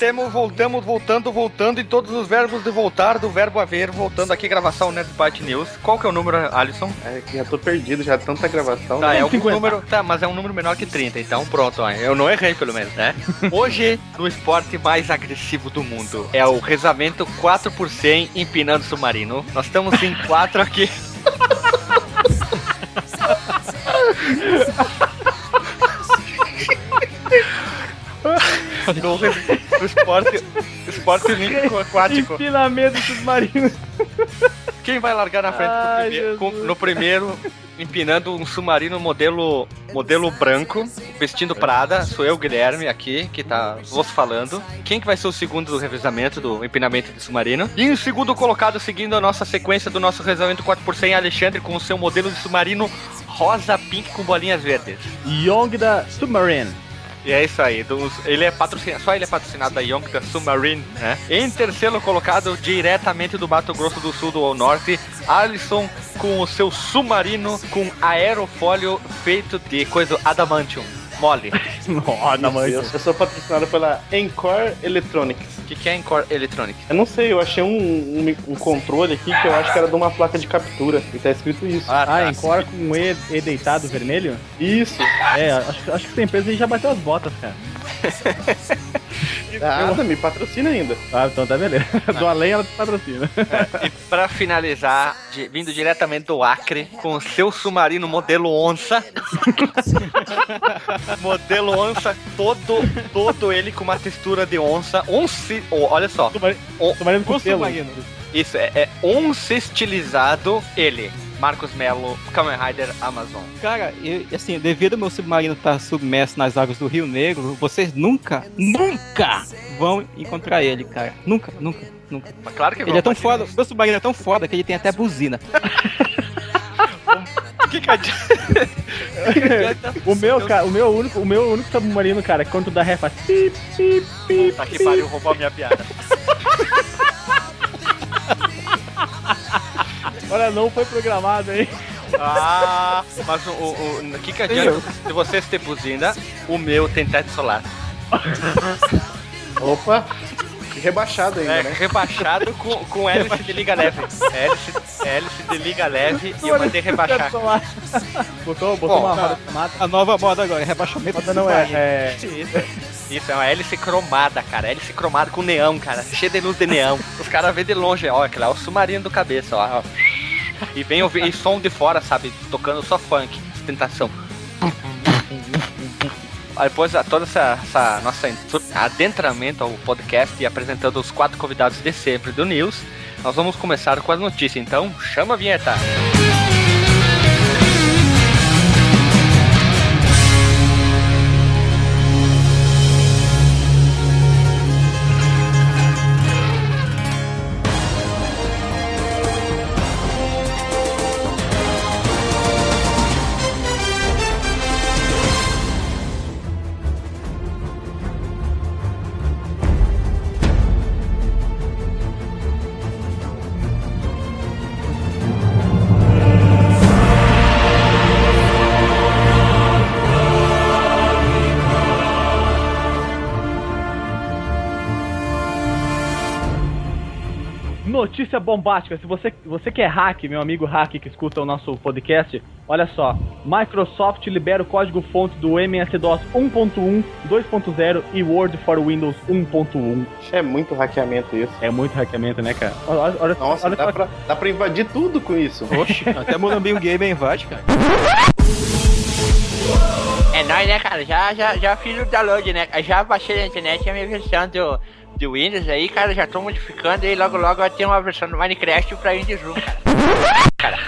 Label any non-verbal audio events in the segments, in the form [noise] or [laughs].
voltemos, voltamos, voltando, voltando, e todos os verbos de voltar, do verbo haver, voltando aqui, gravação Nerdbyte News. Qual que é o número, Alisson? É que já tô perdido, já tanta gravação. Tá, é um número, tá, mas é um número menor que 30, então pronto, ó, eu não errei pelo menos, né? [laughs] Hoje, no esporte mais agressivo do mundo, é o rezamento 4 por 100 empinando submarino. Nós estamos em 4 aqui. [laughs] no, no esporte, esporte olímpico aquático. Empinamento submarino. Quem vai largar na frente Ai, primeiro- com- no primeiro, empinando um submarino modelo, modelo branco, vestindo Prada? Sou eu, Guilherme, aqui, que tá vos falando. Quem que vai ser o segundo do revezamento do empinamento de submarino? E o segundo colocado, seguindo a nossa sequência do nosso revezamento 4 por 100, Alexandre, com o seu modelo de submarino rosa pink com bolinhas verdes. Young da Submarine. E é isso aí. dos- ele é patrocinado, só ele é patrocinado da Young da Submarine, né? Em terceiro colocado, diretamente do Mato Grosso do Sul do Norte, Alisson com o seu submarino com aerofólio feito de coisa adamantium, mole. Nossa, mãe. Eu, eu sou patrocinado pela Encore Electronics. O que, que é Encore Electronic? Eu não sei, eu achei um, um, um controle aqui que eu acho que era de uma placa de captura. E tá escrito isso. Ah, Encore com um e, e deitado vermelho? Isso. É, acho, acho que essa empresa aí já bateu as botas, cara. [laughs] Nada, me patrocina ainda. Ah, então tá beleza. [laughs] Do além ela te patrocina. E pra finalizar, de- vindo diretamente do Acre, com o seu submarino modelo onça. [laughs] modelo onça, todo, todo ele com uma textura de onça. Once, oh, olha só. On- Submarino com submarino. Isso, é, é onça estilizado ele. Marcos Melo, Kamen Rider Amazon. Cara, eu, assim, devido ao meu submarino estar submerso nas águas do Rio Negro, vocês nunca, nunca vão encontrar ele, cara. Nunca, nunca, nunca. Mas claro que Ele é tão foda, meu submarino é tão foda que ele tem até buzina. [laughs] que que adianta? O meu, cara, o meu único, o meu único submarino, cara, quando tu dá ré faz pip, pip, pip, Tá que pariu, roubou a minha piada. [laughs] Olha, não foi programado, hein? Ah, mas o, o, o que que adianta se vocês ter buzina, o meu tem teto solar. Opa! E rebaixado ainda, É, né? rebaixado com, com hélice de liga leve. Hélice, hélice de liga leve e eu mandei rebaixar. Botou, botou Bom, uma roda de mata. A nova moda agora é rebaixamento Roda do não é, é. Isso, é uma hélice cromada, cara. Hélice cromada com neão, cara. Cheia de luz de neão. Os caras vêem de longe, ó, aquele é o submarino do cabeça, ó. ó. E vem ouvir e som de fora, sabe? Tocando só funk, ostentação. Aí depois a- toda essa, essa nossa adentramento ao podcast e apresentando os quatro convidados de sempre do News, nós vamos começar com as notícias. Então, chama a vinheta. Notícia bombástica. Se você, você que é hack, meu amigo hack que escuta o nosso podcast, olha só. Microsoft libera o código-fonte do MS-DOS 1.1, 2.0 e Word for Windows 1.1. É muito hackeamento isso. É muito hackeamento, né, cara? Olha, olha, Nossa, olha dá só. pra, dá pra invadir tudo com isso. Oxe, até Mulambinho Game invade, cara. É nóis, né, cara? Já, já, já fiz o download, né? Já baixei na internet a minha versão do, do Windows aí, cara. Já tô modificando e logo logo vai ter uma versão do Minecraft pra Windows 1, [laughs] cara.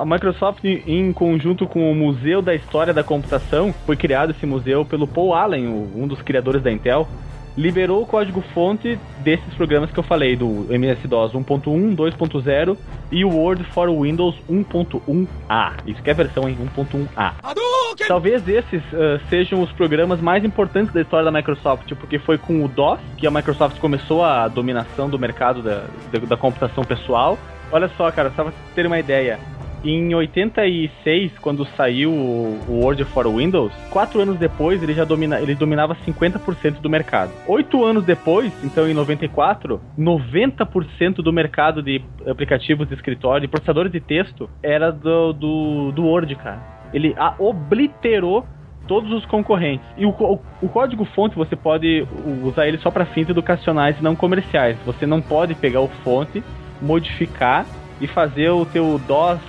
A Microsoft, em conjunto com o Museu da História da Computação, foi criado esse museu pelo Paul Allen, um dos criadores da Intel, liberou o código-fonte desses programas que eu falei, do MS-DOS 1.1, 2.0 e o Word for Windows 1.1a. Isso que é a versão em 1.1a. Talvez esses ah, sejam os programas mais importantes da história da Microsoft, porque foi com o DOS que a Microsoft começou a dominação do mercado da, da, da computação pessoal. Olha só, cara, só pra ter uma ideia. Em 86, quando saiu o o Word for Windows, quatro anos depois ele já domina, ele dominava 50% do mercado. Oito anos depois, então em 94, 90% do mercado de aplicativos de escritório, de processadores de texto, era do, do, do Word, cara. Ele a- obliterou todos os concorrentes. E o, o código fonte você pode usar ele só para fins educacionais e não comerciais. Você não pode pegar o fonte, modificar e fazer o teu DOS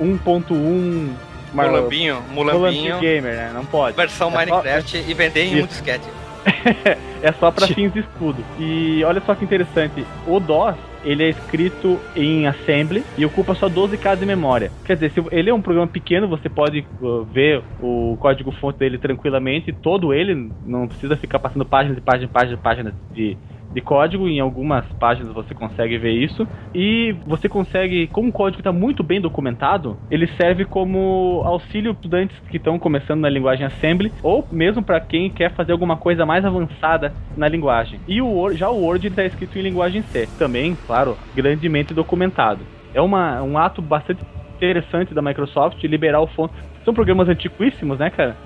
1.1 mar- Mulambinho, Mulambinho gamer, né? Não pode. versão É só- Minecraft e vender em um Isso. disquete. [laughs] é só para fins de estudo. E olha só que interessante, o DOS ele é escrito em assembly e ocupa só 12K de memória. Quer dizer, se ele é um programa pequeno, você pode uh, ver o código fonte dele tranquilamente, todo ele, não precisa ficar passando páginas e páginas e páginas, e páginas de de código, em algumas páginas você consegue ver isso, e você consegue, como o código está muito bem documentado, ele serve como auxílio para estudantes que estão começando na linguagem Assembly, ou mesmo para quem quer fazer alguma coisa mais avançada na linguagem. E o já o Word está escrito em linguagem C, também, claro, grandemente documentado. É uma, um ato bastante interessante da Microsoft liberar o fonte. São programas antiquíssimos, né, cara?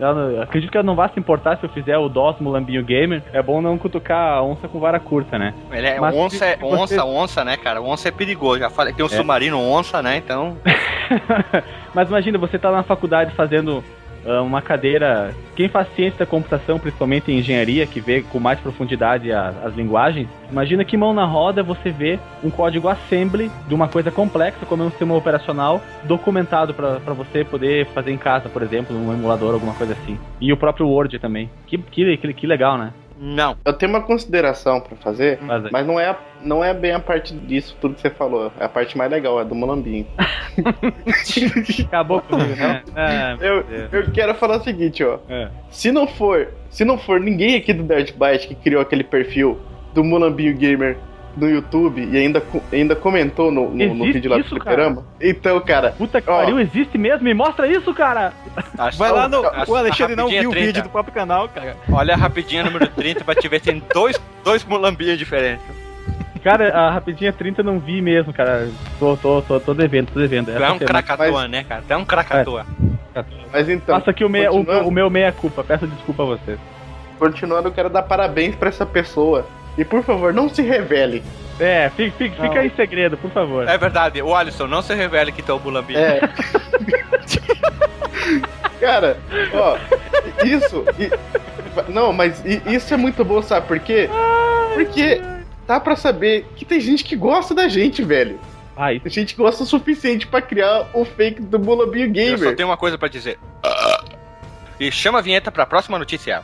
Acredito que ela não vai se importar se eu fizer o DOS Mulambinho Gamer. É bom não cutucar a onça com vara curta, né? Ele é Mas onça, é se você- onça, onça, né, cara? Onça é perigoso. Já falei, tem um É. submarino onça, né? Então. [laughs] Mas imagina, você tá na faculdade fazendo uma cadeira. Quem faz ciência da computação, principalmente em engenharia, que vê com mais profundidade a- as linguagens, imagina que mão na roda você vê um código assembly de uma coisa complexa, como é um sistema operacional, documentado para você poder fazer em casa, por exemplo, num emulador, alguma coisa assim. E o próprio Word também. Que, que, que legal, né? Não. Eu tenho uma consideração pra fazer, Mas mas não é, não é bem a parte disso tudo que você falou. É a parte mais legal, é do Mulambinho. [laughs] Acabou comigo, né? É, Eu, eu quero falar o seguinte, ó. é. Se não for, se não for ninguém aqui do Nerd Byte que criou aquele perfil do Mulambinho Gamer no YouTube e ainda, ainda comentou no, no, no vídeo lá do isso, Fliperama, então, cara, Puta que Ó. pariu, existe mesmo? Me mostra isso, cara! Acho- Vai lá no. acho- O Alexandre não viu o 30. vídeo do próprio canal, cara. Olha rapidinho número 30 pra te ver, tem dois, dois mulambinhos diferentes. Cara, a rapidinha 30 eu não vi mesmo, cara. Tô, tô, tô, tô devendo, tô devendo. Tu é um cracatoa, né, cara? Tu é um cracatoa. mas então, Faça aqui o, meia, o, o meu meia-culpa, peço desculpa a você. continuando, eu quero dar parabéns pra essa pessoa. E por favor, não se revele. É, fica, fica, fica em segredo, por favor. É verdade, o Alisson, não se revele que tu é o mulambinho. [laughs] É. Cara, ó, isso. i- não, mas i- isso é muito bom, sabe por quê? Porque dá pra saber que tem gente que gosta da gente, velho. Ah, isso. Tem gente que gosta o suficiente pra criar o fake do Mulambinho Eu só Gamer. tenho uma coisa pra dizer. E chama a vinheta pra próxima notícia.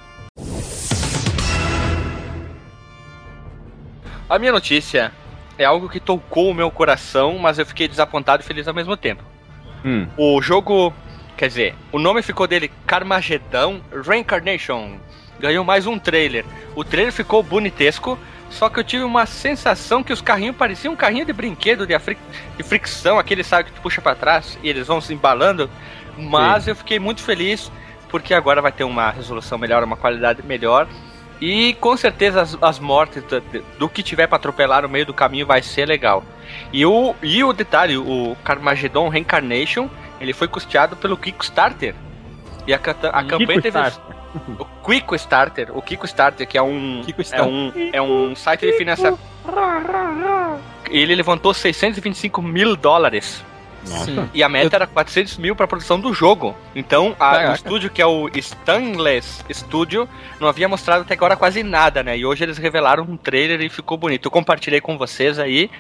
A minha notícia é algo que tocou o meu coração, mas eu fiquei desapontado e feliz ao mesmo tempo. Hum. O jogo, quer dizer, o nome ficou dele Carmageddon Reincarnation. Ganhou mais um trailer. O trailer ficou bonitesco, só que eu tive uma sensação que os carrinhos pareciam um carrinho de brinquedo de, afri- de fricção, aquele sabe que tu puxa pra trás e eles vão se embalando. Mas eu fiquei muito feliz porque agora vai ter uma resolução melhor, uma qualidade melhor. E com certeza as, as mortes do, do que tiver pra atropelar no meio do caminho vai ser legal. E o, e o detalhe, o Carmageddon Reincarnation, ele foi custeado pelo Kickstarter. E a, a campanha teve Starter. [laughs] o Quick Starter, o Kiko Starter, que é um Kiko é um é um site de financiamento. Ele levantou 625 mil dólares. Sim. E a meta era 400 mil para produção do jogo. Então, a- o estúdio que é o Stanless Studio não havia mostrado até agora quase nada, né? E hoje eles revelaram um trailer e ficou bonito. Eu compartilhei com vocês aí.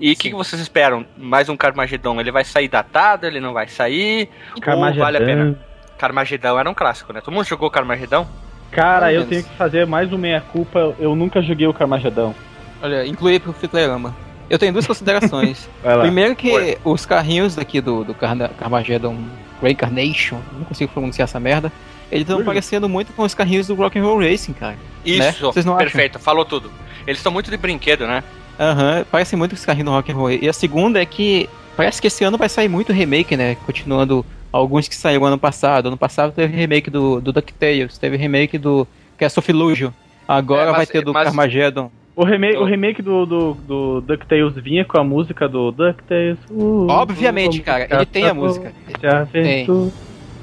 E o que, que vocês esperam? Mais um Carmageddon? Ele vai sair datado? Ele não vai sair? Ou Carmageddon. vale a pena? Carmageddon era um clássico, né? Todo mundo jogou Carmageddon? Cara, eu menos. tenho que fazer mais um meia-culpa. Eu nunca joguei o Carmageddon. Olha, inclui pro Fliperama. Eu tenho duas considerações. [laughs] Primeiro que Oi. os carrinhos daqui do, do Carna- Carmageddon Reincarnation, não consigo pronunciar essa merda, eles estão Ui. parecendo muito com os carrinhos do Rock'n'Roll Racing, cara. Isso, Vocês não acham? perfeito, falou tudo. Eles estão muito de brinquedo, né? Aham, parece muito com os carrinhos do Rock'n'Roll. E a segunda é que parece que esse ano vai sair muito remake, né? Continuando alguns que saíram ano passado. Ano passado teve remake do, do DuckTales, teve remake do Castle of Illusion. Agora É, mas- vai ter do mas- Carmageddon. O remake, o remake do, do, do DuckTales vinha com a música do DuckTales. Uh, Obviamente, uh, cara, ele tem a música. Já tem.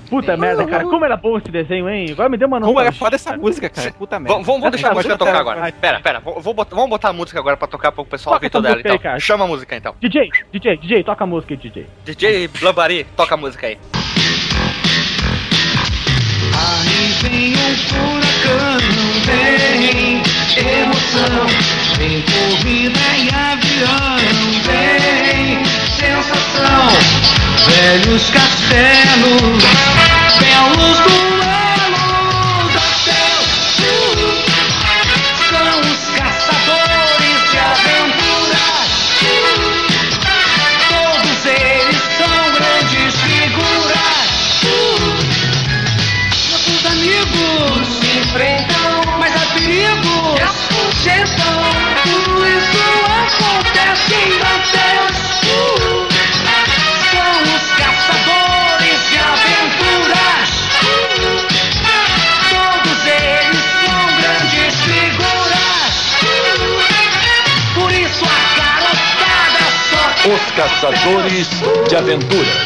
Puta merda, cara, como era bom esse desenho, hein? Agora me deu uma Como era foda essa música, cara. Puta merda. Vamos, deixar a música tocar agora. Pera, pera, vou, botar- vamos botar a música agora pra tocar pro pessoal ouvir toda ela, música então. cara. Chama a música então. DJ, DJ, DJ, toca a música aí, DJ. DJ Blambari, toca a música aí. Aí vem um furacão, vem emoção, vem corrida e avião, vem sensação, velhos castelos, belos duelos, Os Caçadores de Aventuras.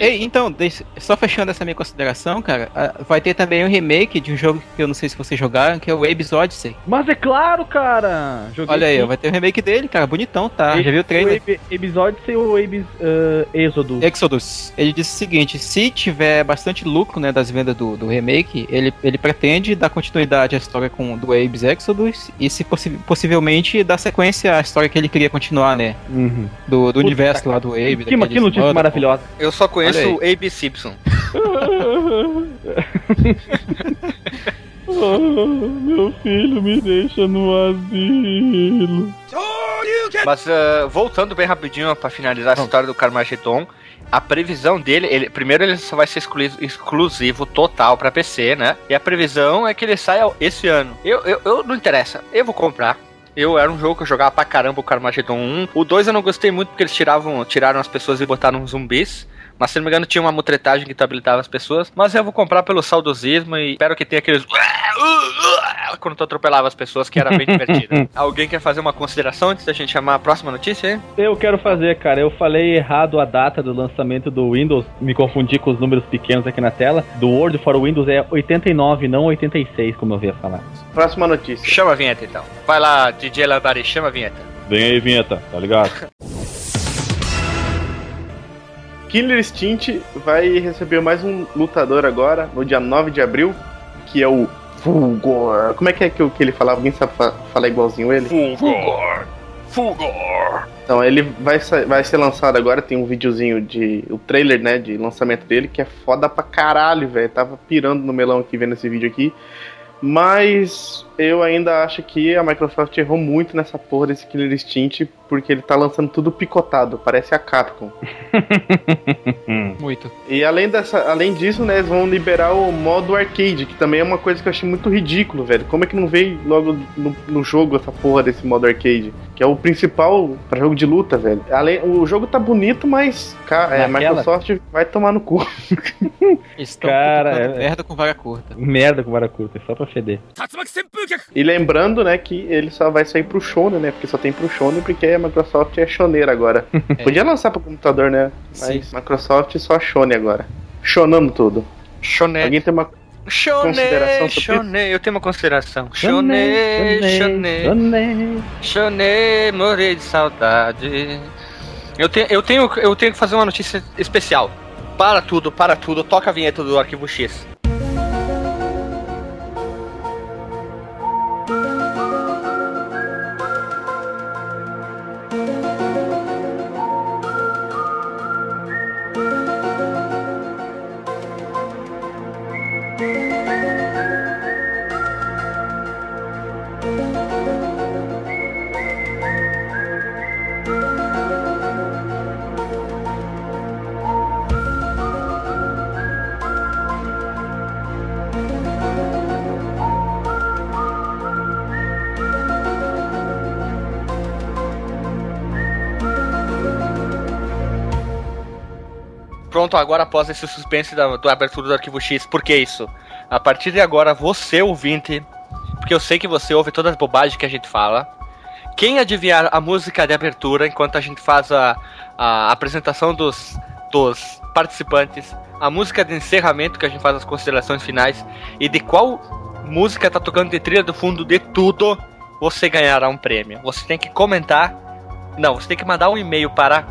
Ei, então, deixa- só fechando essa minha consideração, cara, vai ter também um remake de um jogo que eu não sei se vocês jogaram, que é o Abe's Odyssey. Mas é claro, cara! Joguei Olha aí, sim. ó, vai ter um remake dele, cara, bonitão, tá? Abe- Já viu o trailer? O Abe- episódio sem o Abe's uh, Êxodo. Exodus, ele disse o seguinte: se tiver bastante lucro né, das vendas do, do remake, ele, ele pretende dar continuidade à história com do Abe's Exodus e, se possi- possivelmente, dar sequência à história que ele queria continuar, né? Uhum. Do, do universo lá do Abe. Que, que notícia maravilhosa. Eu só conheço Aí. o A.B. Simpson. meu filho me deixa no asilo. Mas ah, voltando bem rapidinho pra finalizar essa história do Carmageddon, a previsão dele, ele, primeiro ele só vai ser exclu- exclusivo total pra PC, né? E a previsão é que ele saia esse ano. Eu, eu, eu não interessa, eu vou comprar. Eu era um jogo que eu jogava pra caramba o Carmageddon 1. O 2 eu não gostei muito porque eles tiravam, tiraram as pessoas e botaram zumbis. Mas se não me engano tinha uma mutretagem que habilitava as pessoas. Mas eu vou comprar pelo saudosismo e espero que tenha aqueles. [laughs] Quando tu atropelava as pessoas, que era bem divertido. [laughs] Alguém quer fazer uma consideração antes da gente chamar a próxima notícia? hein? Eu quero fazer, cara. Eu falei errado a data do lançamento do Windows. Me confundi com os números pequenos aqui na tela. Do Word for Windows é 89, não 86, como eu havia falar. Próxima notícia. Chama a vinheta então. Vai lá, DJ Labari, chama a vinheta. Vem aí, vinheta, tá ligado? [laughs] Killer Instinct vai receber mais um lutador agora, no dia 9 de abril, que é o Fulgor. Como é que é que, o- que ele falava? Alguém sabe fa- falar igualzinho ele? Fulgor! Fulgor! Então, ele vai, vai ser lançado agora, tem um videozinho de. o trailer, né, de lançamento dele, que é foda pra caralho, velho. Tava pirando no melão aqui vendo esse vídeo aqui. Mas eu ainda acho que a Microsoft errou muito nessa porra desse Killer Instinct, porque ele tá lançando tudo picotado, parece a Capcom. [laughs] Muito. E além, dessa, além disso, né, eles vão liberar o modo arcade, que também é uma coisa que eu achei muito ridículo, velho. Como é que não veio logo no, no jogo essa porra desse modo arcade? Que é o principal pra jogo de luta, velho. Além, o jogo tá bonito, mas ca- é? Microsoft vai tomar no cu. Estão Cara, cara, é- merda com vara curta. Merda com vara curta, é só pra feder. E lembrando, né, que ele só vai sair pro Shonen, né? Porque só tem pro Shonen, porque a Microsoft é shoneira agora. [laughs] Podia lançar pro computador, né? Mas Microsoft só Shonen agora. Shonando tudo. Shonen. Alguém tem uma Shonen, Consideração Shonen, eu tenho uma consideração. Shonen, Shonen, Shonen. Shonen, morei de saudade. Eu tenho, eu tenho, eu tenho que fazer uma notícia especial. Para tudo, para tudo, toca a vinheta do Arquivo X. Agora após esse suspense da, do abertura do Arquivo X, por que isso? A partir de agora, você ouvinte, porque eu sei que você ouve todas as bobagens que a gente fala, Quem adivinhar a música de abertura enquanto a gente faz a, a apresentação dos, dos participantes, a música de encerramento que a gente faz as considerações finais e de qual música tá tocando de trilha do fundo de tudo, você ganhará um prêmio. Você tem que comentar. Não, você tem que mandar um e-mail para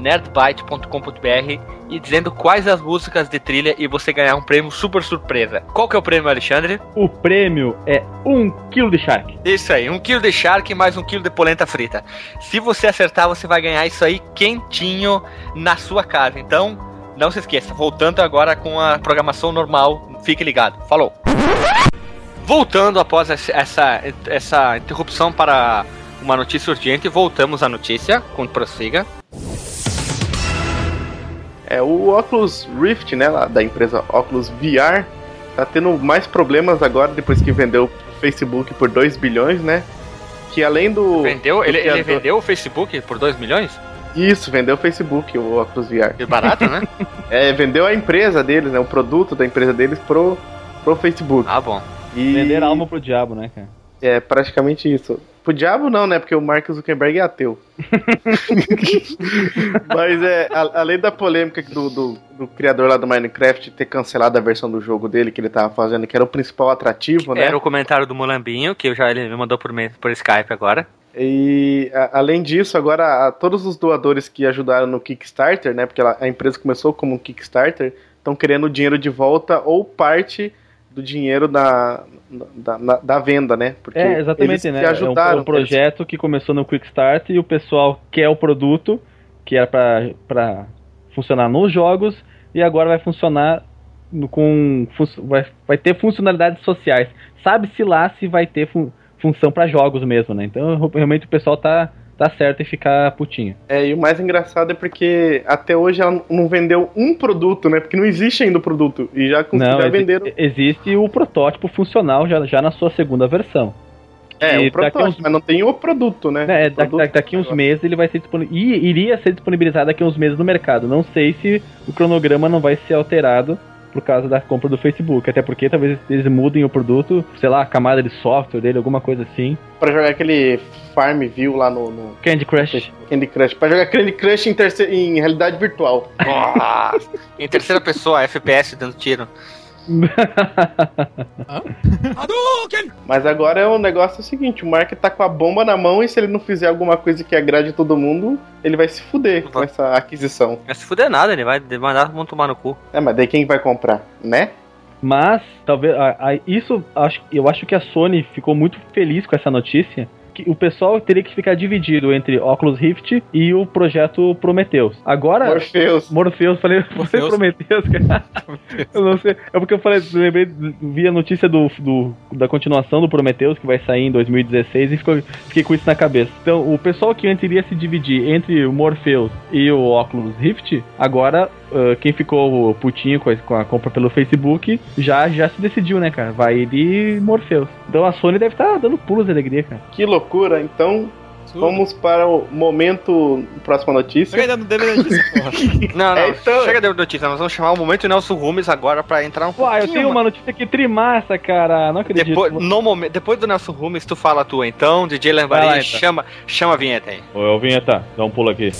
contato@nerdbyte.com.br e dizendo quais as músicas de trilha e você ganhar um prêmio super surpresa. Qual que é o prêmio, Alexandre? O prêmio é um quilo de Shark. Isso aí, um quilo de charque mais um quilo de polenta frita. Se você acertar, você vai ganhar isso aí quentinho na sua casa. Então, não se esqueça. Voltando agora com a programação normal, fique ligado. Falou! Voltando após essa, essa interrupção para uma notícia urgente, voltamos à notícia. Com prossiga. É, o Oculus Rift, né, lá da empresa Oculus VR, tá tendo mais problemas agora depois que vendeu o Facebook por 2 bilhões, né? Que além do. Vendeu? do Ele, ele criador- vendeu o Facebook por 2 milhões? Isso, vendeu o Facebook, o Oculus VR. Que barato, né? [laughs] É, vendeu a empresa deles, né? O produto da empresa deles pro, pro Facebook. ah, bom. E Vender alma pro diabo, né, cara? É praticamente isso. Pro diabo não, né? Porque o Mark Zuckerberg é ateu. [laughs] Mas é, a- além da polêmica do, do, do criador lá do Minecraft ter cancelado a versão do jogo dele que ele tava fazendo, que era o principal atrativo, né? Era o comentário do Mulambinho, que eu já ele me mandou por, por Skype agora. E a- além disso, agora a- todos os doadores que ajudaram no Kickstarter, né? Porque ela- a empresa começou como um Kickstarter, estão querendo o dinheiro de volta ou parte do dinheiro da, da, na- da venda, né? Porque É, exatamente, eles né? que É um, ajudaram. é um projeto que começou no Quick Start e o pessoal quer o produto, que era pra, pra funcionar nos jogos, e agora vai funcionar no- com. Vai, vai ter funcionalidades sociais. Sabe-se lá se vai ter fun- função pra jogos mesmo, né? Então realmente o pessoal tá, tá certo em ficar putinho. É, e o mais engraçado é porque até hoje ela não vendeu um produto, né? Porque não existe ainda o produto. E já, Não, já venderam. existe o protótipo funcional já, já na sua segunda versão. É, e o protótipo, daqui uns- mas não tem o produto, né? É, O produto- da- daqui uns meses ele vai ser disponibilizado. Iria ser disponibilizado daqui uns meses no mercado. Não sei se o cronograma não vai ser alterado por causa da compra do Facebook. Até porque talvez eles mudem o produto, sei lá, a camada de software dele, alguma coisa assim. Pra jogar aquele Farmville lá no, no Candy Crush. Candy Crush. Pra jogar Candy Crush em, terce- em realidade virtual. Nossa. em terceira pessoa, FPS dando tiro. [laughs] Mas agora é o negócio seguinte: o Mark tá com a bomba na mão e se ele não fizer alguma coisa que agrade todo mundo, ele vai se fuder com essa aquisição. Não se fuder nada, ele vai mandar todo mundo tomar no cu. É, mas daí quem vai comprar, né? Mas, talvez. a- a- isso, acho, eu acho que a Sony ficou muito feliz com essa notícia. Que o pessoal teria que ficar dividido entre Oculus Rift e o projeto Prometheus. Agora. Morpheus. Morpheus, falei, [laughs] Morpheus. Prometheus, cara. eu não sei. É porque eu falei, lembrei, vi a notícia do, do- da continuação do Prometheus, que vai sair em 2016, e ficou, fiquei com isso na cabeça. Então, o pessoal que antes iria se dividir entre o Morpheus e o Oculus Rift, agora. Ah, quem ficou putinho com a, com a compra pelo Facebook já, já se decidiu, né, cara? Vai de Morpheus. Então a Sony deve estar dando pulos de alegria, cara. Que loucura. Então, vamos para o momento. Próxima notícia. Não deve notícia, [laughs] porra. Não, não, É, então- chega de notícia, nós vamos chamar o momento Nelson Rumes agora pra entrar um Uai, eu tenho uma notícia que trimassa, cara. Não acredito. Depois, no momento, depois do Nelson Rumes, tu fala a tua então, DJ Vai Lambari, lá, então. chama, chama a vinheta aí. Ô, Vinheta, dá um pulo aqui.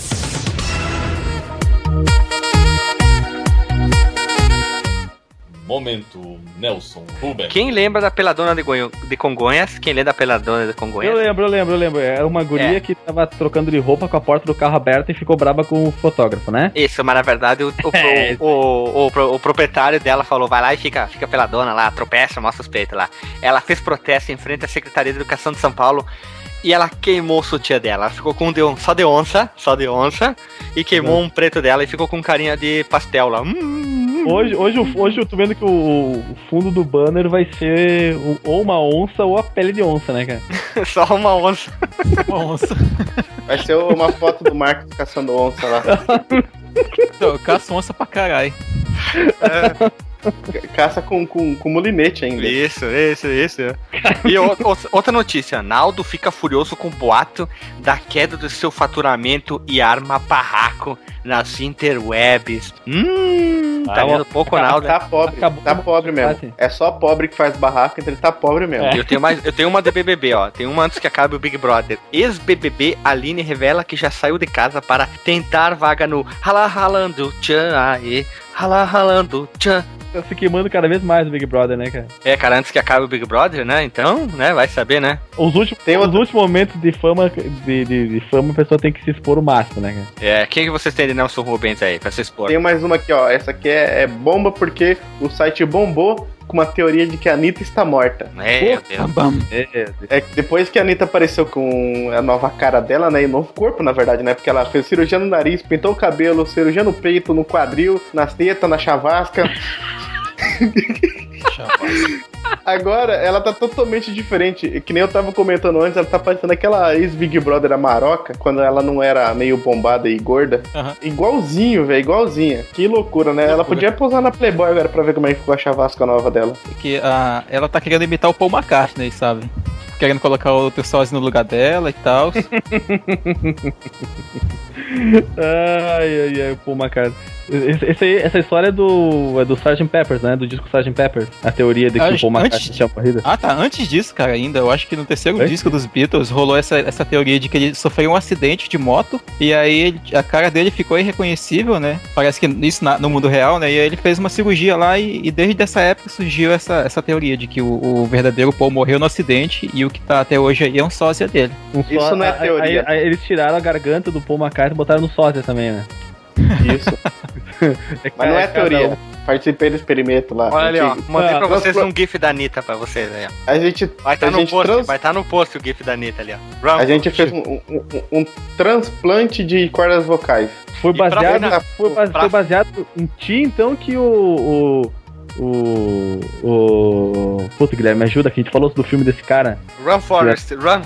Momento Nelson Rubens. Quem lembra da Peladona de, Gonho- de Congonhas? Quem lembra da Peladona de Eu Congonhas? lembro, eu lembro, eu lembro. Era uma guria É. que tava trocando de roupa com a porta do carro aberta e ficou braba com o fotógrafo, né? Isso, mas na verdade o, o, [laughs] É. o, o, o pro- o proprietário dela falou: vai lá e fica, fica peladona lá, tropeça, mostra os peitos lá. Ela fez protesto em frente à Secretaria de Educação de São Paulo e ela queimou o sutiã dela. Ela ficou com um de on- só de onça, só de onça, e queimou um preto dela e ficou com carinha de pastel lá. Hum, Hoje, hoje, hoje eu tô vendo que o, fundo do banner vai ser ou uma onça ou a pele de onça, né, cara? [laughs] só uma onça. Uma onça. Vai ser uma foto do Marcos caçando onça lá. Então, eu caço onça pra caralho. [laughs] Caça com, com, com molinete ainda. Isso, isso, isso. [laughs] E o- o- outra notícia: Naldo fica furioso com o boato da queda do seu faturamento e arma barraco nas interwebs. Hum, tá Ah, vendo pouco, Tá, Naldo? tá pobre, Acabou tá pobre mesmo. Assim. É só pobre que faz barraco, então ele tá pobre mesmo. É. Eu tenho mais, eu tenho uma de BBB, ó. Tem uma antes que acabe o Big Brother. Ex-BBB Aline revela que já saiu de casa para tentar vaga no Rala Ralando Tchan, aê, Rala Ralando Tchan. Tá se queimando cada vez mais o Big Brother, né, cara? É, cara, antes que acabe o Big Brother, né? Então, né, vai saber, né? Os últimos, Tem os últimos momentos de fama, de, de, de fama, a pessoa tem que se expor o máximo, né, cara? É, quem que vocês têm de Nelson Rubens aí, pra se expor? Tem mais uma aqui, ó. Essa aqui é, é bomba porque o site bombou com uma teoria de que a Anitta está morta. É. É que depois que a Anitta apareceu com a nova cara dela, né? E novo corpo, na verdade, né? Porque ela fez cirurgia no nariz, pintou o cabelo, cirurgia no peito, no quadril, nas tetas, na chavasca. [laughs] [laughs] Agora ela tá totalmente diferente. Que nem eu tava comentando antes, ela tá parecendo aquela ex-Big Brother, a Maroca, quando ela não era meio bombada e gorda. Aham. Igualzinho, velho, igualzinha. Que loucura, né? Ela podia posar na Playboy agora pra ver como é que ficou a chavasca nova dela. Que a, ela tá querendo imitar o Paul McCartney, sabe? Querendo colocar outro sozinho no lugar dela e tal. [laughs] Ai, ai, ai, pô, cara. Esse, essa história é do, é do Sgt. Peppers, né? Do disco Sgt. Peppers. A teoria de que Ah, o Paul antes- McCartney tinha morrido. ah, tá. Antes disso, cara, ainda, eu acho que no terceiro Antes? disco dos Beatles rolou essa, essa teoria de que ele sofreu um acidente de moto e aí ele- a cara dele ficou irreconhecível, né? Parece que isso na- no mundo real, né? E aí ele fez uma cirurgia lá e, e desde essa época surgiu essa, essa teoria de que o, o verdadeiro Paul morreu no acidente e o que tá até hoje aí é um sósia dele. Um Isso não é aí- teoria. Aí, aí eles tiraram a garganta do Paul McCartney e botaram no sósia também, né? Isso. que [laughs] Mas não é teoria. um- Participei do experimento lá. Olha ali, ó. Mandei Ah, pra vocês um GIF da Anitta pra vocês aí, ó. A gente, Vai estar a no post, trans- vai estar no post o GIF da Anitta ali, ó. Run, a gente fez um, um- um- um transplante de cordas vocais. Foi pra baseado, na- foi, base- pra- foi baseado em ti, então, que o. O. O. o Puta, Guilherme, me ajuda que a gente falou do filme desse cara. Run, Forrest, run.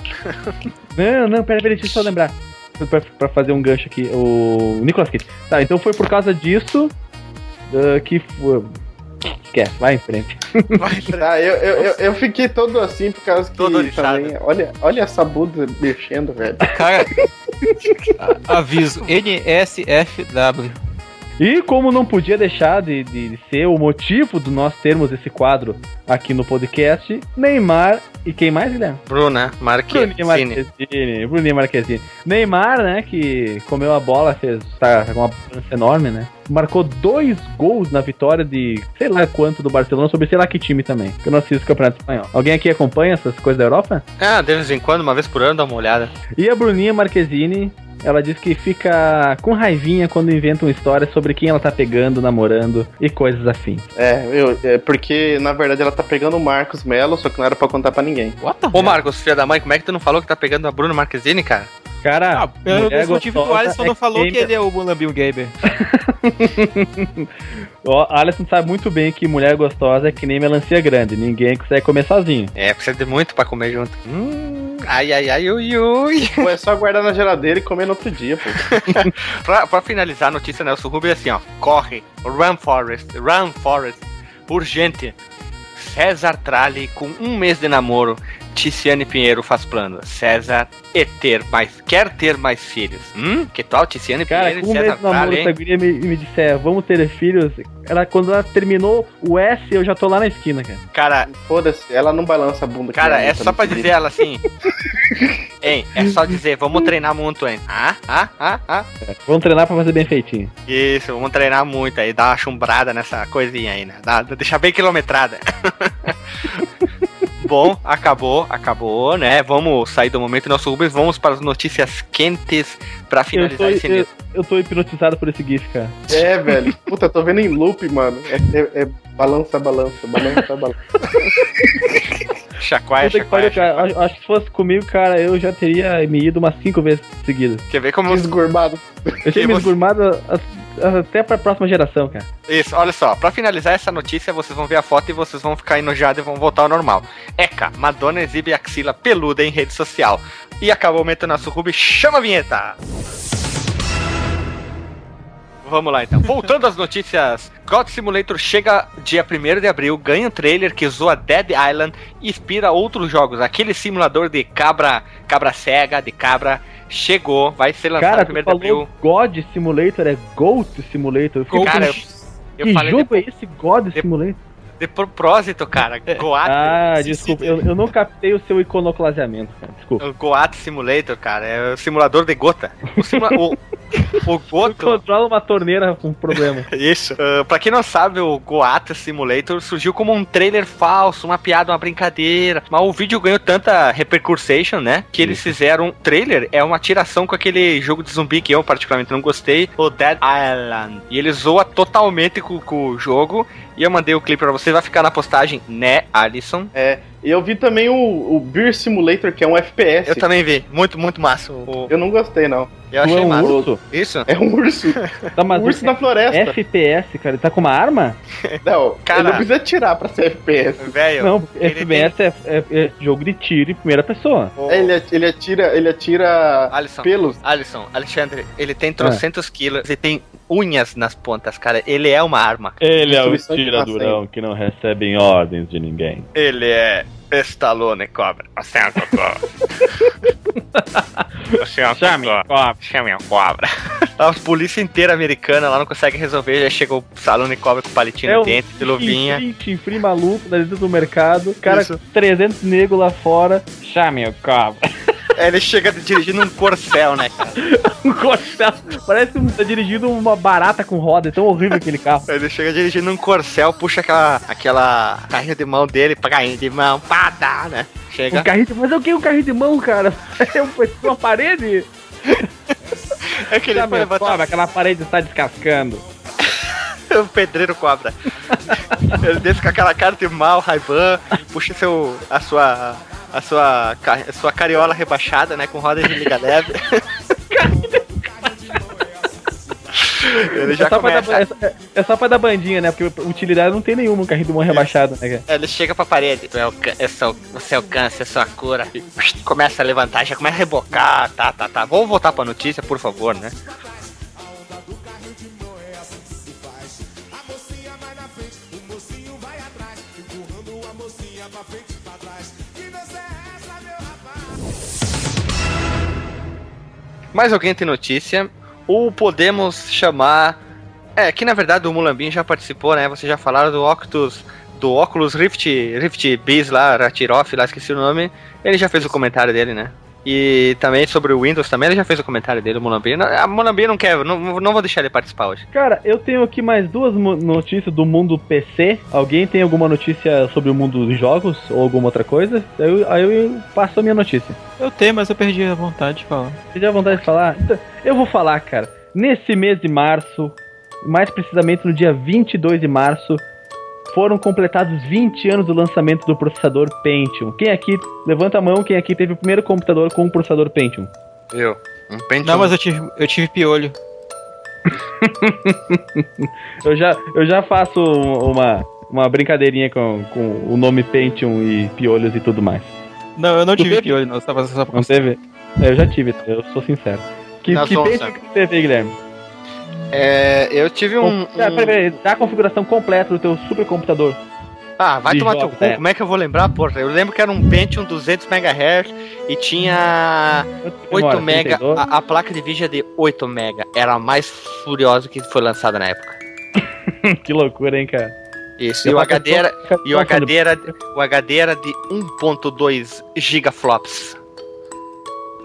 Não, não, pera, pera, deixa eu só lembrar. Pra, pra fazer um gancho aqui. O Nicolas Cage. Tá, então foi por causa disso ah, que foi. Esquece, vai em frente. [laughs] Vai, Tá, eu, eu, eu, eu fiquei todo assim por causa que Todo também. Olha, olha essa bunda mexendo, velho. Cara, [laughs] aviso, NSFW. E como não podia deixar de, de- ser o motivo de nós termos esse quadro aqui no podcast, Neymar e quem mais, Guilherme? Bruna, Marquezine. Marquezine. Bruninho Marquezine. Neymar, né, que comeu a bola, fez tá uma balança enorme, né? Marcou dois gols na vitória de sei lá quanto do Barcelona sobre sei lá que time também. Que eu não assisto o Campeonato Espanhol. Alguém aqui acompanha essas coisas da Europa? Ah, de vez em quando, uma vez por ano, dá uma olhada. E a Bruninha Marquezine, ela diz que fica com raivinha quando inventam histórias sobre quem ela tá pegando, namorando e coisas afins. É, eu, é porque na verdade ela tá pegando o Marcos Melo, só que não era pra contar pra ninguém. What the Ô, Marcos, filho da mãe, como é que tu não falou que tá pegando a Bruna Marquezine, cara? Cara, Ah, pelo mulher mesmo motivo que o Alisson é não falou que ele é o Mulambinho Gaber. [laughs] Ó, Alisson sabe muito bem que mulher gostosa é que nem melancia grande, ninguém consegue comer sozinho. É, precisa de muito pra comer junto. Hum, ai, ai, ai, ui, ui. Pô, é só guardar na geladeira e comer no outro dia, pô. [laughs] pra, pra finalizar a notícia, Nelson Rubens é assim, ó. Corre, run Forest, run Forest, urgente. César Tralli com um mês de namoro. Ticiane Pinheiro faz plano. César e ter mais, quer ter mais filhos. Hum? Que tal Ticiane Cara, Pinheiro um e César guria me, me disser, vamos ter filhos, ela, quando ela terminou o S, eu já tô lá na esquina, cara. Cara, Foda-se, ela não balança a bunda. cara, é só pra dizer ela assim. [laughs] hein, é só dizer, vamos treinar muito, hein? Ah, ah, ah, ah. Vamos treinar pra fazer bem feitinho. Isso, vamos treinar muito aí, dar uma chumbrada nessa coisinha aí, né? Dá, deixar bem quilometrada. [laughs] Bom, acabou, acabou, né? Vamos sair do momento nosso Rubens, vamos para as notícias quentes pra Eu finalizar tô, esse eu, mês. eu tô hipnotizado por esse GIF, cara. É, velho. Puta, tô vendo em loop, mano. É, é- é balança, balança, balança, balança. [laughs] Chacoalha, Puta que pariu, chacoalha, cara. Acho, acho que se fosse comigo, cara, eu já teria me ido umas cinco vezes seguidas. Quer ver como. Desgorbado. Eu tinha me você- esgurmado as- até pra próxima geração, cara. Isso, olha só, pra finalizar essa notícia, vocês vão ver a foto e vocês vão ficar enojados e vão voltar ao normal. Eca, Madonna exibe axila peluda em rede social. E acabou o nosso Rubens, chama a vinheta! vamos lá então. Voltando às notícias, God Simulator chega dia 1 de abril, ganha um trailer que zoa Dead Island e inspira outros jogos. Aquele simulador de cabra, cabra cega, de cabra, chegou, vai ser lançado Cara, no 1 tu falou. God Simulator, é Goat Simulator. Eu Cara, eu, eu que falei jogo de, é esse God de- Simulator? de propósito, cara. Goat. Ah, desculpa, eu, eu não captei o seu iconoclaseamento, cara. Desculpa. O Goat Simulator, cara, é o simulador de gota. O, simula o, [laughs] o Goto. controla uma torneira com problema. [laughs] Isso. Uh, pra quem não sabe, o Goat Simulator surgiu como um trailer falso, uma piada, uma brincadeira. Mas o vídeo ganhou tanta repercussão, né? Que eles fizeram um trailer, é uma tiração com aquele jogo de zumbi que eu particularmente não gostei, o Dead Island. E ele zoa totalmente com, com o jogo. E eu mandei o clipe pra você, vai ficar na postagem, né, Alisson? É, e eu vi também o, o Beer Simulator, que é um FPS. Eu também vi. Muito, muito massa. O, Eu não gostei, não. eu achei é um massa. urso? Isso? É um urso. [laughs] Tá, mas um urso na floresta. FPS, cara, ele tá com uma arma? [laughs] Não, Cara. ele não precisa tirar pra ser FPS. Velho. não, ele FPS é, é- é jogo de tiro em primeira pessoa. É, ele, ele atira, ele atira Alisson. pelos. Alisson, Alexandre, ele tem trocentos quilos e tem unhas nas pontas, cara. Ele é uma arma. Ele é o tiradurão que não recebe ordens de ninguém. Ele é Stallone Cobra. Você é um cocô. Você é Chame, cocô. Chame a cobra. [laughs] A polícia inteira americana lá não consegue resolver. Já chegou o Stallone Cobra com palitinho É dente, de luvinha. Free maluco dentro do mercado. Cara, Isso. 300 negros lá fora. Chame o cobra. [laughs] Ele chega dirigindo um corcel, né, cara? [laughs] Um corcel. Parece que tá dirigindo uma barata com roda. É tão horrível aquele carro. Ele chega dirigindo um corcel, puxa aquela, aquela carrinho de mão dele, carrinho de mão, pá, dá, né? Chega. Um carrinho de... Mas é o que? Um carrinho de mão, cara? [laughs] É um- uma parede? [laughs] É que ele o levantar cobra, aquela parede está descascando. o pedreiro cobra. Ele desce com aquela cara de mal, Raiban, puxa seu, a sua. A sua, a sua cariola rebaixada, né? Com rodas de liga leve. [laughs] Ele já é, só começa. dar, é, só- é só pra dar bandinha, né? Porque utilidade não tem nenhuma um carrinho de mão rebaixado, né, cara? Ele chega pra parede. É sou, você é o câncer, eu sou a cura. E começa a levantar, já começa a rebocar, tá, tá, tá. Vamos voltar pra notícia, por favor, né? Mais alguém tem notícia? Ou podemos chamar. É, que na verdade o Mulambin já participou, né? Vocês já falaram do Octus. Do Oculus Rift, Rift Bees lá, Ratiroff, lá esqueci o nome. Ele já fez o comentário dele, né? E também sobre o Windows também, ele já fez o comentário dele, o. Não, A Mulambin não quer, não, não vou deixar ele participar hoje. Cara, eu tenho aqui mais duas notícias do mundo PC. Alguém tem alguma notícia sobre o mundo dos jogos ou alguma outra coisa? Aí eu, aí eu passo a minha notícia. Eu tenho, mas eu perdi a vontade de falar. Você já vontade de falar? Então, eu vou falar, cara. Nesse mês de março, mais precisamente no dia 22 de março, foram completados 20 anos do lançamento do processador Pentium. Quem aqui, levanta a mão, quem aqui teve o primeiro computador com o processador Pentium? Eu. Um Pentium. Não, mas eu tive, eu tive piolho. [laughs] Eu já, eu já faço uma, uma brincadeirinha com, com o nome Pentium e piolhos e tudo mais. Não, eu não Tu tive piolho, não. Só, só, Não teve? É, Eu já tive, eu sou sincero. Que, Nós que Pentium que você teve, Guilherme? É, eu tive um. Um- peraí, dá a configuração completa do teu supercomputador. Ah, vai tomar teu jogos, cu, é. como é que eu vou lembrar, porra? Eu lembro que era um Pentium 200 MHz e tinha 8 Memória, mega, 32? a, a placa de vídeo é de 8 mega, era a mais furiosa que foi lançada na época. [laughs] que loucura, hein, cara. Isso, e o HD era, e o HD era, o HD era de 1.2 gigaflops.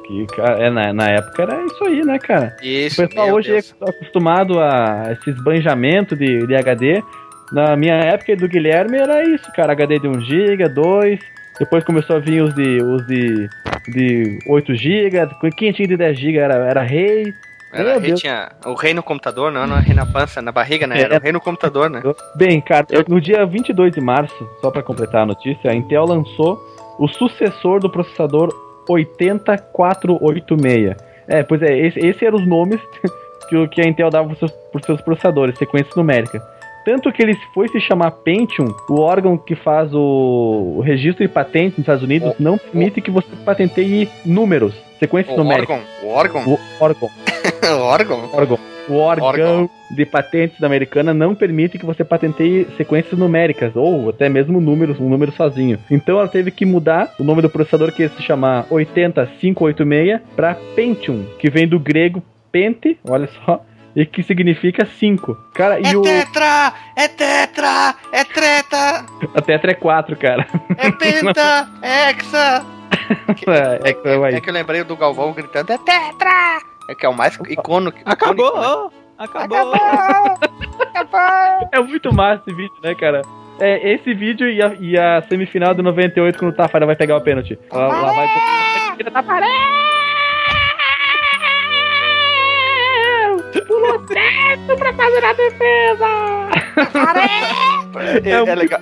Que, cara, é, na, na época era isso aí, né, cara? O Isso, pessoal meu hoje Deus. é acostumado a esse esbanjamento de, de HD. Na minha época e do Guilherme era isso, cara. HD de 1 GB, 2. Depois começou a vir os de, os de, de 8 GB. Quem tinha de 10 GB era, era rei. Era, rei tinha o rei no computador, não, não é rei na pança, na barriga, né? Era É. o rei no computador, né? Bem, cara, no dia 22 de março, só pra completar a notícia, a Intel lançou o sucessor do processador 80486. É, pois é, esse, esse eram os nomes [laughs] que, o- que a Intel dava seus, pros seus processadores, sequência numérica. Tanto que ele foi se chamar Pentium, o órgão que faz o, o registro de patentes nos Estados Unidos não permite que você patenteie números, sequências O numéricas. órgão, o órgão, O órgão, [laughs] o órgão. O órgão, Órgão. de patentes da americana não permite que você patenteie sequências numéricas ou até mesmo números, um número sozinho. Então ela teve que mudar o nome do processador que ia se chamar 80586 para Pentium, que vem do grego pente, olha só, e que significa 5. Cara, e o tetra! É tetra! É treta! a tetra é 4, cara. É penta! [laughs] É hexa! é, é, é, É que eu lembrei do Galvão gritando, é tetra! É que é o mais icono. Acabou! icônico, né? [laughs] Acabou! É muito massa esse vídeo, né, cara? É, esse vídeo e a, e a semifinal do 98 quando o Tafara vai pegar o pênalti. Ela, ela vai parede! Pulou certo pra fazer a defesa! É, é legal.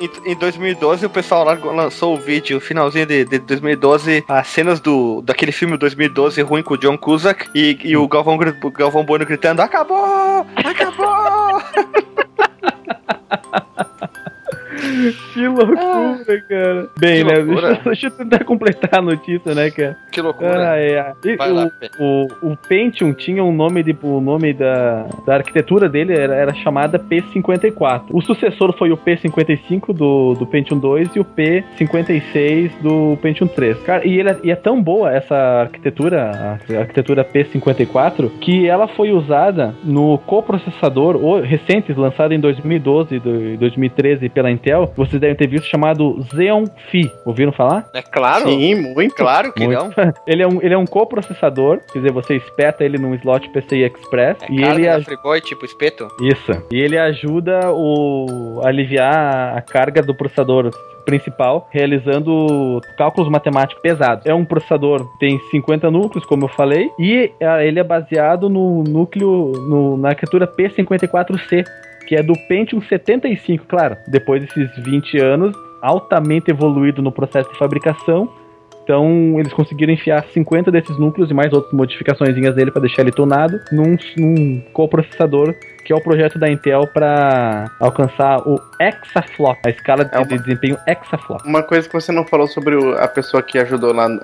Em, em 2012, o pessoal lá lançou o vídeo, finalzinho de, de 2012, as cenas do daquele filme 2012 ruim com o John Cusack e, e o Galvão, o Galvão Bueno gritando: Acabou! Acabou! [laughs] Que loucura, cara. Bem, né? loucura. Deixa, deixa eu tentar completar a notícia, né, cara? que loucura. Ah, é. E o, lá, o, o Pentium tinha um nome de, o nome da, da arquitetura dele era, era chamada P54. O sucessor foi o P55 do, do Pentium 2 e o P56 do Pentium 3. Cara, e, ele é, e é tão boa essa arquitetura, a arquitetura P54, que ela foi usada no coprocessador recente, lançado em 2012 e 2013 pela Intel. Vocês devem ter visto chamado Xeon Phi. Ouviram falar? É claro, Sim, muito. claro que Muito. não. [laughs] ele, é um, ele é um coprocessador, quer dizer, você espeta ele num slot PCI Express É e ele aj- Friboi, tipo espeto. isso. E ele ajuda o a aliviar a carga do processador principal, realizando cálculos matemáticos pesados. É um processador que tem 50 núcleos, como eu falei, e ah, ele é baseado no núcleo no- na arquitetura P54C, que é do Pentium 75, claro. Depois desses 20 anos, altamente evoluído no processo de fabricação, então eles conseguiram enfiar 50 desses núcleos e mais outras modificações dele para deixar ele tunado num, num coprocessador que é o projeto da Intel para alcançar o exaflop, a escala de, É uma- de desempenho exaflop. Uma coisa que você não falou sobre o- a pessoa que ajudou lá no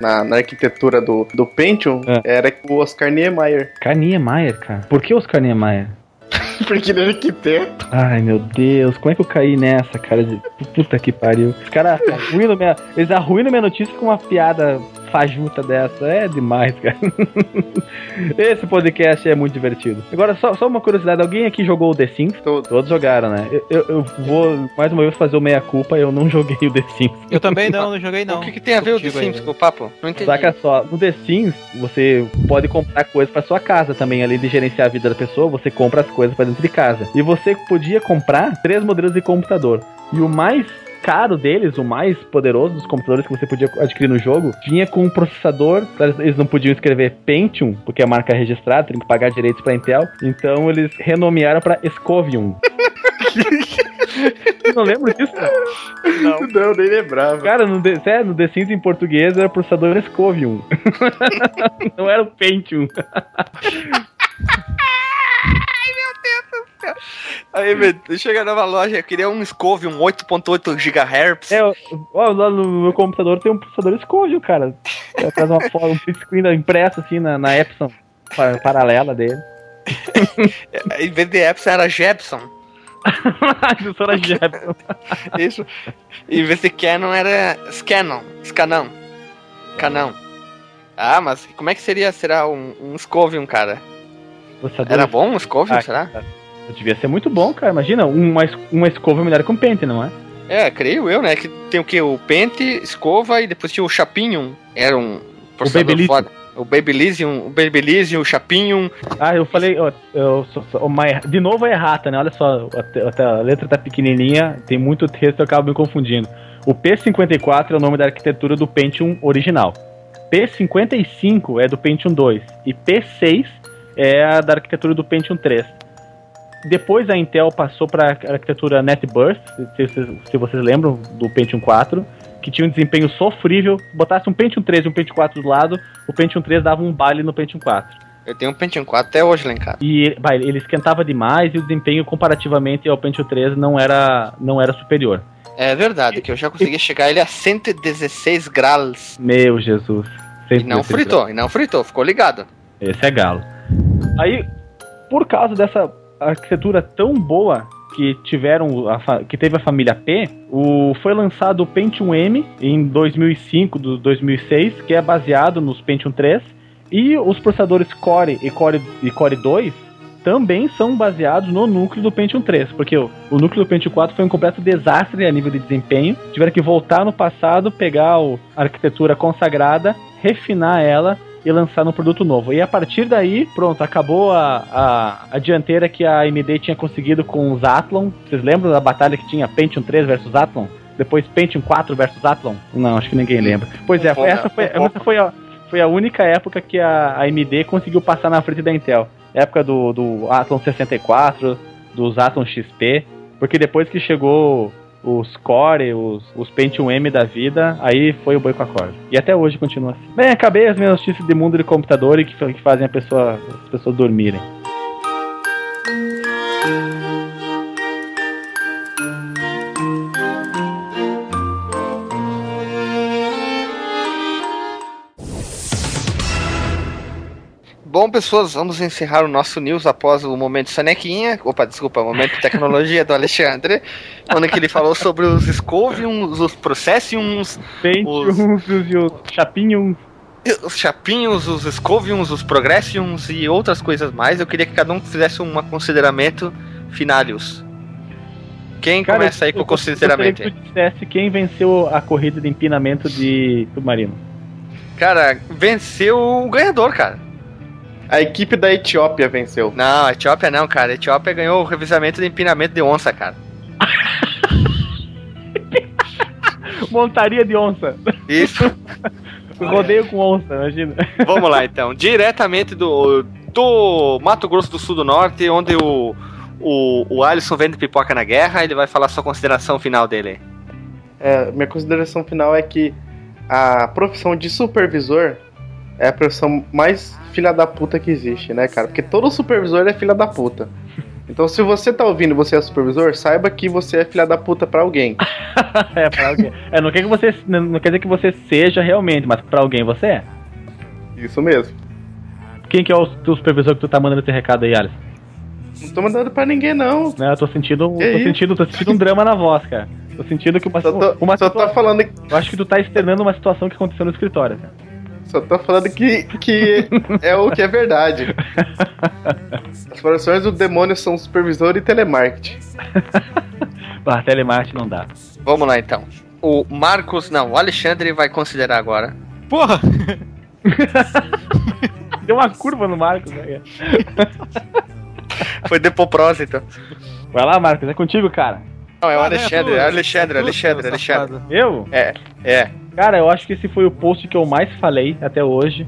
na, na arquitetura do, do Pentium É. era o Oscar Niemeyer. Oscar Niemeyer, cara. Por que Oscar Niemeyer? [laughs] Porque ele era arquiteto. Ai, meu Deus, como é que eu caí nessa, cara? De... Puta que pariu. Os caras arruinam minha... Eles arruinam minha notícia com uma piada fajuta dessa. É demais, cara. [laughs] Esse podcast é muito divertido. Agora, só, só uma curiosidade: alguém aqui jogou o The Sims? Todo. Todos jogaram, né? Eu, eu- eu vou mais uma vez fazer o meia-culpa, eu não [laughs] joguei o The Sims. Eu também não, não joguei não. o que, que tem a ver o The Contigo aí, Sims com o papo? Não entendi. Saca só, no The Sims, você pode comprar coisas pra sua casa também, além de gerenciar a vida da pessoa, você compra as coisas pra dentro de casa. E você podia comprar três modelos de computador. E o mais caro deles, o mais poderoso dos computadores que você podia adquirir no jogo, vinha com um processador, eles não podiam escrever Pentium, porque é a marca registrada, tem que pagar direitos pra Intel, então eles renomearam pra Scovium. [laughs] Não lembram disso? Não, não nem lembrava. Cara, no The, sério, no The Sims em português era processador Scovium. [laughs] Não era o Pentium. [laughs] Aí, meu, chega numa loja, eu queria um Scove, um 8.8 GHz. É, ó, lá no meu computador tem um processador Scovium, cara. É, Faz uma foto, um print screen impresso assim na, na Epson pa- paralela dele. [laughs] Em vez de Epson era Jepson. [laughs] A impressora Jepson. [laughs] Isso. em vez de Canon era Scanon. Scanon. Canon. Ah, mas como é que seria? Será um, um Scovium, cara? Era bom um Scovium, Ah, será? Devia ser muito bom, cara. Imagina, uma, uma escova melhor que um pente, não é? É, creio eu, né? Que tem o que? O Pente, escova e depois tinha o Chapinhum. Era um processador Babyliss. foda. O Babyliss, o Babyliss, o Chapinhum. Ah, eu falei, eu uma erra- de novo é errata, né? Olha só, até a letra tá pequenininha, tem muito texto, eu acabo me confundindo. O P54 é o nome da arquitetura do Pentium original. P55 é do Pentium 2 e P6 é a da arquitetura do Pentium 3. Depois a Intel passou para a arquitetura NetBurst, se, se- se vocês lembram do Pentium 4, que tinha um desempenho sofrível. Botasse um Pentium 3 e um Pentium 4 do lado, o Pentium 3 dava um baile no Pentium 4. Eu tenho um Pentium 4 até hoje lá em casa. E vai, ele esquentava demais e o desempenho comparativamente ao Pentium 3 não era, não era superior. É verdade, que eu já consegui chegar ele a 116 graus. Meu Jesus. E não fritou, e não fritou, ficou ligado. Esse é galo. Aí, por causa dessa arquitetura tão boa que tiveram a que teve a família P, o foi lançado o Pentium M em 2005 do 2006, que é baseado nos Pentium 3, e os processadores Core e Core e Core 2 também são baseados no núcleo do Pentium 3, porque o, o núcleo do Pentium 4 foi um completo desastre a nível de desempenho. Tiveram que voltar no passado, pegar o- a arquitetura consagrada, refinar ela e lançar no produto novo. E a partir daí, pronto, acabou a, a, a dianteira que a AMD tinha conseguido com os Athlon. Vocês lembram da batalha que tinha Pentium 3 versus Athlon? Depois Pentium 4 versus Athlon? Não, acho que ninguém lembra. Pois é, essa foi, um essa foi, a, foi a única época que a AMD conseguiu passar na frente da Intel. Época do, do Athlon 64, dos Athlon XP. Porque depois que chegou os Core, os, os Pentium M da vida, aí foi o boi com a corda. E até hoje continua assim. Bem, acabei as minhas notícias de mundo de computador e que, que fazem a pessoa, as pessoas dormirem. Bom, pessoas, vamos encerrar o nosso news após o momento Sonequinha. Opa, desculpa, o momento tecnologia do Alexandre. Onde que ele falou sobre os Scoviums, os Processiums, Pentium e os Chapinhum. os Chapinhos, os Scoviums, os Progressiums e outras coisas mais. Eu queria que cada um fizesse um consideramento finalius. Quem Cara, começa aí com eu o consideramento? que tu dissesse quem venceu a corrida de empinamento de submarino. Cara, venceu o ganhador, cara. A equipe da Etiópia venceu. Não, a Etiópia não, cara. A Etiópia ganhou o revisamento de empinamento de onça, cara. [laughs] Montaria de onça. Isso. [laughs] Rodeio com onça, imagina. Vamos lá então. Diretamente do, do Mato Grosso do Sul do Norte, onde o, o, o Alisson vende pipoca na guerra, ele vai falar sua consideração final dele. É, minha consideração final é que a profissão de supervisor é a profissão mais filha da puta que existe, né, cara? Porque todo supervisor é filha da puta. Então, se você tá ouvindo e você é supervisor, saiba que você é filha da puta pra alguém. [laughs] é, pra alguém. É, não quer, que você, não quer dizer que você seja realmente, mas pra alguém você é. Isso mesmo. Quem que é o teu supervisor que tu tá mandando esse recado aí, Alisson? Não tô mandando pra ninguém, não. Né, eu tô sentindo, tô sentindo, tô sentindo um drama na voz, cara. Tô sentindo que uma, Só tô, uma só tô situa- falando, Eu acho que tu tá externando uma situação que aconteceu no escritório, cara. Só tô falando que, que é o que é verdade. [laughs] As profissões do demônio são supervisor e telemarketing. [laughs] Ah, telemarketing não dá. Vamos lá então. O Marcos, não, o Alexandre vai considerar agora. Porra! [laughs] Deu uma curva no Marcos, né? Foi de propósito. Vai lá, Marcos, é contigo, cara. Não, é o Ah, Alexandre, né, é tu- Alexandre, tu, Alexandre, Alexandre. safado. Eu? É, é. Cara, eu acho que esse foi o post que eu mais falei até hoje.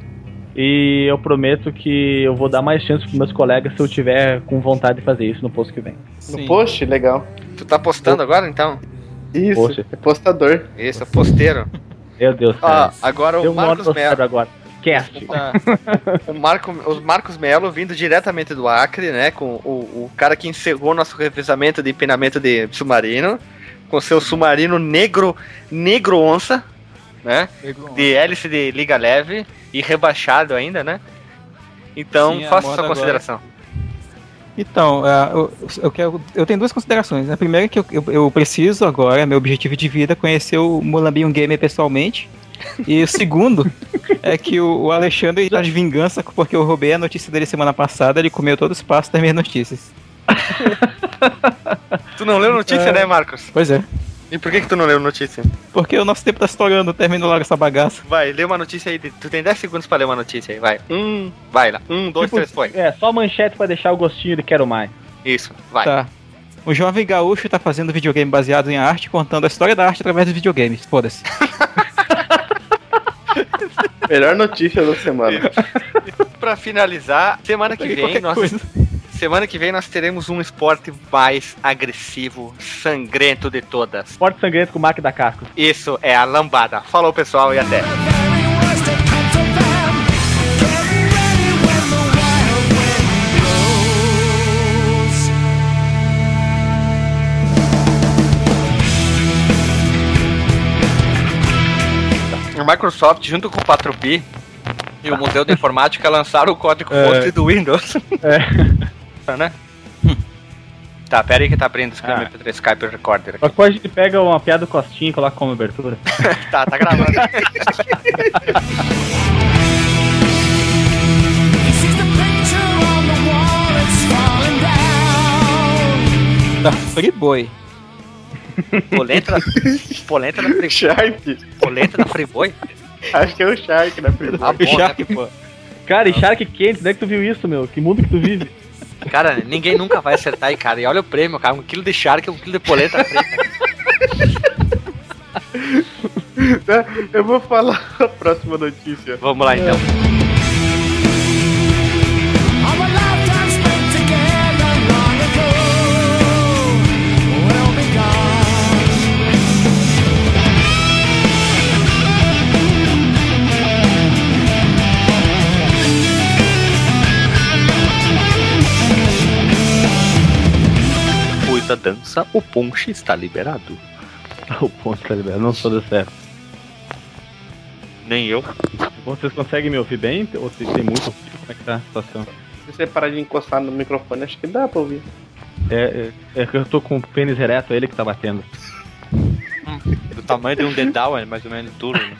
E eu prometo que eu vou dar mais chance pros meus colegas se eu tiver com vontade de fazer isso no post que vem. No Sim. post, legal. Tu tá postando agora então? Isso, Poxa. é postador. Isso, posteiro. Meu Deus, Ó, cara. agora o hora Marcos Melo. agora. Cast. Tá. O, Marco, o Marcos Melo vindo diretamente do Acre, né? Com o, o cara que encerrou nosso revezamento de empinamento de submarino. Com seu submarino negro, negro onça, né? De hélice de liga leve e rebaixado ainda, né? Então, Sim, faça sua agora. consideração. Então, ah, eu, eu, quero, eu tenho duas considerações. A primeira é que eu, eu, eu preciso agora, meu objetivo de vida, é conhecer o Mulambinho Gamer pessoalmente. E o segundo [laughs] é que o, o Alexandre tá de vingança porque eu roubei a notícia dele semana passada, ele comeu todo o espaço das minhas notícias. [laughs] Tu não leu notícia, É. né, Marcos? Pois é. E por que, que tu não leu notícia? Porque o nosso tempo tá estourando, termina logo essa bagaça. Vai, lê uma notícia aí. Tu tem 10 segundos pra ler uma notícia aí, vai. Um, vai lá. Um, dois, Tipo, três, foi. É, só manchete pra deixar o gostinho de quero mais. Isso, vai. Tá. O jovem gaúcho tá fazendo videogame baseado em arte, contando a história da arte através dos videogames. Foda-se. [laughs] Melhor notícia da semana. Pra finalizar, semana que vem, nós, coisa. Semana que vem nós teremos um esporte mais agressivo, sangrento de todas. Esporte sangrento com o Mac da Casco. Isso é a lambada. Falou, pessoal, e até. A Microsoft, junto com o 4P e o Museu de Informática, lançaram o código-fonte É. do Windows. [laughs] né? Tá, pera aí que tá abrindo esse Ah. MP3 Skype Recorder aqui. Coisa a gente pega uma piada costinha e coloca como abertura. [laughs] Tá, tá gravando. Da Free Boy. Polenta da, [laughs] polenta da Free Shark. Polenta da Freeboy? Acho que é o Shark, né, primo? Ah, bom, Shark, né? pô. Cara, e Shark quente, onde é que tu viu isso, meu? Que mundo que tu vive? Cara, ninguém nunca vai acertar aí, cara. E olha o prêmio, cara. Um quilo de Shark, um quilo de polenta. Tá, [laughs] Eu vou falar a próxima notícia. Vamos lá, então. Depois da dança, o ponche está liberado. [laughs] o ponto tá liberado, não sou do certo. Nem eu. Vocês conseguem me ouvir bem? Ou se tem muito? Como é que tá a situação? Se você parar de encostar no microfone, acho que dá pra ouvir. É, é, é que eu tô com o pênis ereto, é ele que tá batendo. Do tamanho de um dedal, é mais ou menos duro. Né?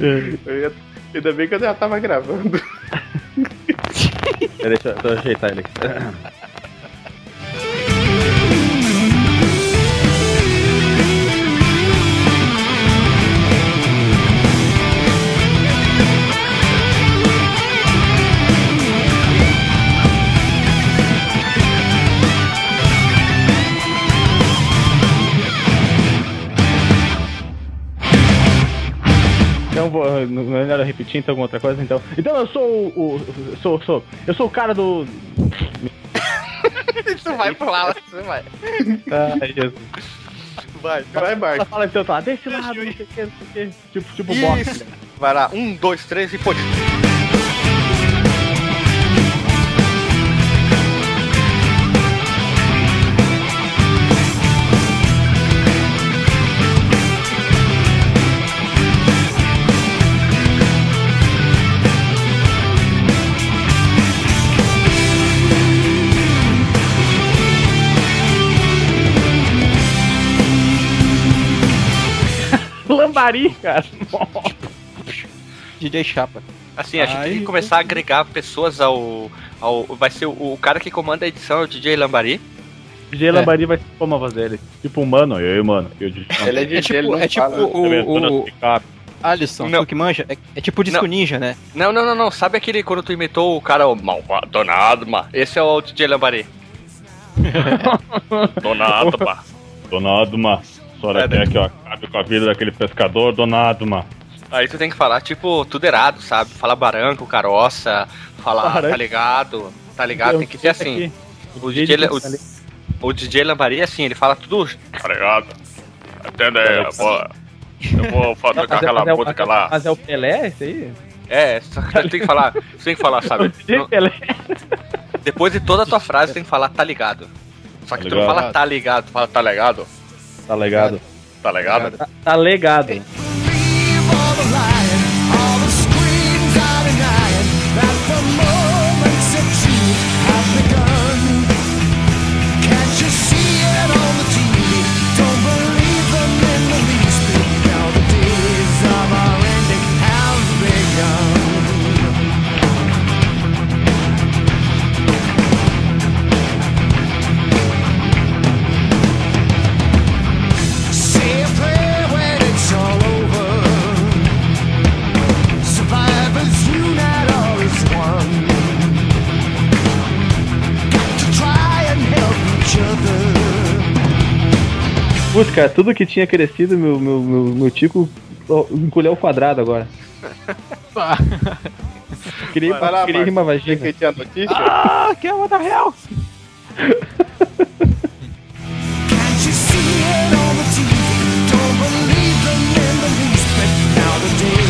[laughs] Eu ia- Ainda bem que eu já tava gravando. [laughs] Deixa, deixa eu ajeitar ele aqui. Vou, não não é melhor repetir então alguma outra coisa então. Então eu sou o, o- sou, sou eu sou o cara do [laughs] Tu vai pular, você vai. Ai, Jesus. Vai, vai, Bart. fala então, tá, desse lado, não sei o que, não sei o que. Tipo, tipo. Isso. Vai lá, um, dois, três e pode. Lambari, cara. DJ Chapa. Assim, a gente tem que começar a agregar pessoas ao. ao vai ser o, o cara que comanda a edição, é o DJ Lambari. DJ Lambari vai ser como a voz dele. Tipo, mano, e aí, mano. Eu disse, Ele é É DJ, ele tipo, não é tipo fala. o, o, Alisson, Não. tu que manja, é, é tipo disco Não. ninja, né? Não, não, não, não. Sabe aquele quando tu imitou o cara, o malvado Donadma? Esse é o DJ Lambari. [laughs] Donadma. Donadma. Sora É, né? que eu acabe com a vida daquele pescador, Donadma. Aí tu tem que falar, tipo, tudo errado, sabe? Falar baranco, caroça, falar, tá ligado? Tá ligado? Tem que ser assim. O DJ, o, o DJ Lambari, assim, ele fala tudo. Tá ligado? Atenda aí, eu vou, eu vou tocar aquela mas, é, o- música lá. mas é o Pelé, esse aí? É, só que tu tem que falar, tu tem que falar, [laughs] O sabe? DJ Não- Pelé. depois de toda a tua [laughs] frase, tu tem que falar, tá ligado. Só que Tá tu não ligado. fala tá ligado, tu fala tá ligado, Tá legado. tá ligado. Tá, tá legado. Putz, cara, tudo que tinha crescido, meu, meu, meu, meu tico encolheu o quadrado agora. [laughs] Queria Vai lá, criei uma vagina. Que tinha notícia? Ah, que é o real! Can't you see it on the TV? Don't believe them in the least, but now the day.